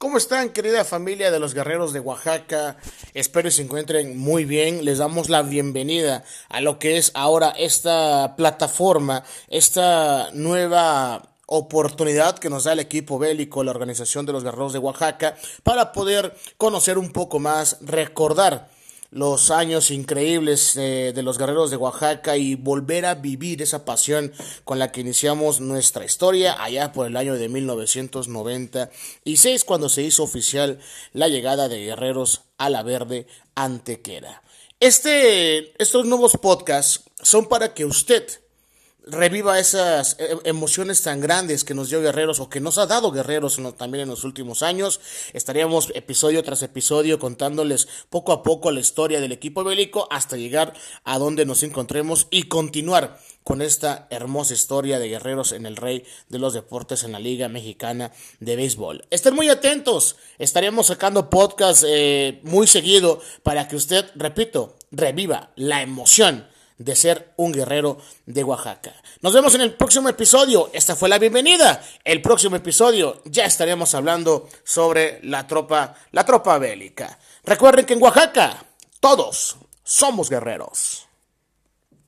¿Cómo están, querida familia de los guerreros de Oaxaca? Espero que se encuentren muy bien. Les damos la bienvenida a lo que es ahora esta plataforma, esta nueva oportunidad que nos da el equipo bélico, la organización de los guerreros de Oaxaca, para poder conocer un poco más, recordar los años increíbles eh, de los guerreros de Oaxaca y volver a vivir esa pasión con la que iniciamos nuestra historia allá por el año de 1996 cuando se hizo oficial la llegada de guerreros a la verde Antequera. Este, estos nuevos podcasts son para que usted reviva esas eh, emociones tan grandes que nos dio Guerreros o que nos ha dado Guerreros también en los últimos años. Estaríamos episodio tras episodio contándoles poco a poco la historia del equipo bélico hasta llegar a donde nos encontremos y continuar con esta hermosa historia de Guerreros en el Rey de los Deportes en la Liga Mexicana de Béisbol. Estén muy atentos, estaríamos sacando podcast eh, muy seguido para que usted, repito, reviva la emoción de ser un guerrero de Oaxaca. Nos vemos en el próximo episodio. Esta fue la bienvenida. El próximo episodio ya estaremos hablando sobre la tropa, la tropa bélica. Recuerden que en Oaxaca todos somos guerreros.